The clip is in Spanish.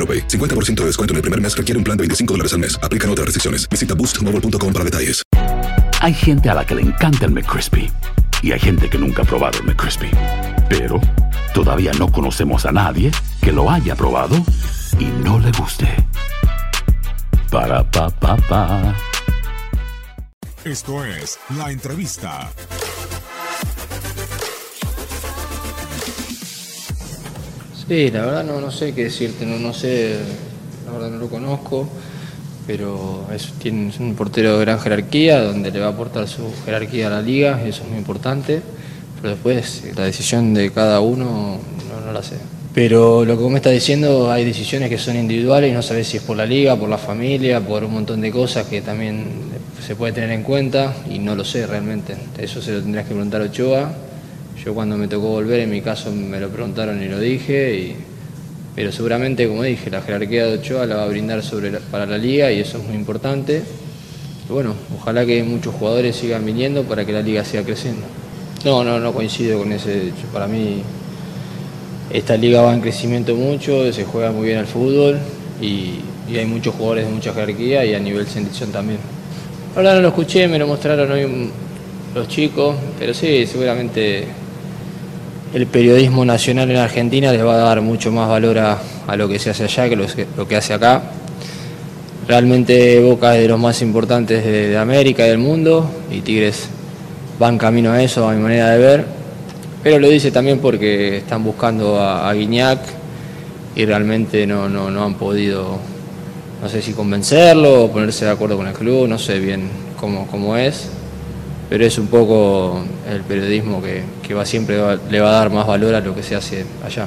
AroPay. 50% de descuento en el primer mes requiere un plan de 25 dólares al mes. Aplican otras restricciones. Visita boostmobile.com para detalles. Hay gente a la que le encanta el McCrispy y hay gente que nunca ha probado el McCrispy. Pero todavía no conocemos a nadie que lo haya probado y no le guste. Para pa pa pa. Esto es la entrevista. Sí, la verdad no, no sé qué decirte, no, no sé, la verdad no lo conozco, pero es, tiene, es un portero de gran jerarquía, donde le va a aportar su jerarquía a la liga, eso es muy importante, pero después la decisión de cada uno no, no la sé. Pero lo que vos me estás diciendo, hay decisiones que son individuales y no sabes si es por la liga, por la familia, por un montón de cosas que también se puede tener en cuenta y no lo sé realmente. Eso se lo tendrías que preguntar a Ochoa. Yo cuando me tocó volver, en mi caso me lo preguntaron y lo dije, y- pero seguramente, como dije, la jerarquía de Ochoa la va a brindar sobre la- para la liga y eso es muy importante. Bueno, ojalá que muchos jugadores sigan viniendo para que la liga siga creciendo. No, no, no coincido con ese hecho. Para mí, esta liga va en crecimiento mucho, se juega muy bien al fútbol y, y hay muchos jugadores de mucha jerarquía y a nivel selección también. Ahora no lo escuché, me lo mostraron hoy los chicos, pero sí, seguramente el periodismo nacional en Argentina les va a dar mucho más valor a, a lo que se hace allá que lo, lo que hace acá. Realmente Boca es de los más importantes de, de América y del mundo y Tigres van camino a eso, a mi manera de ver. Pero lo dice también porque están buscando a, a Guiñac y realmente no, no, no han podido, no sé si convencerlo o ponerse de acuerdo con el club, no sé bien cómo, cómo es pero es un poco el periodismo que, que va siempre le va a dar más valor a lo que se hace allá.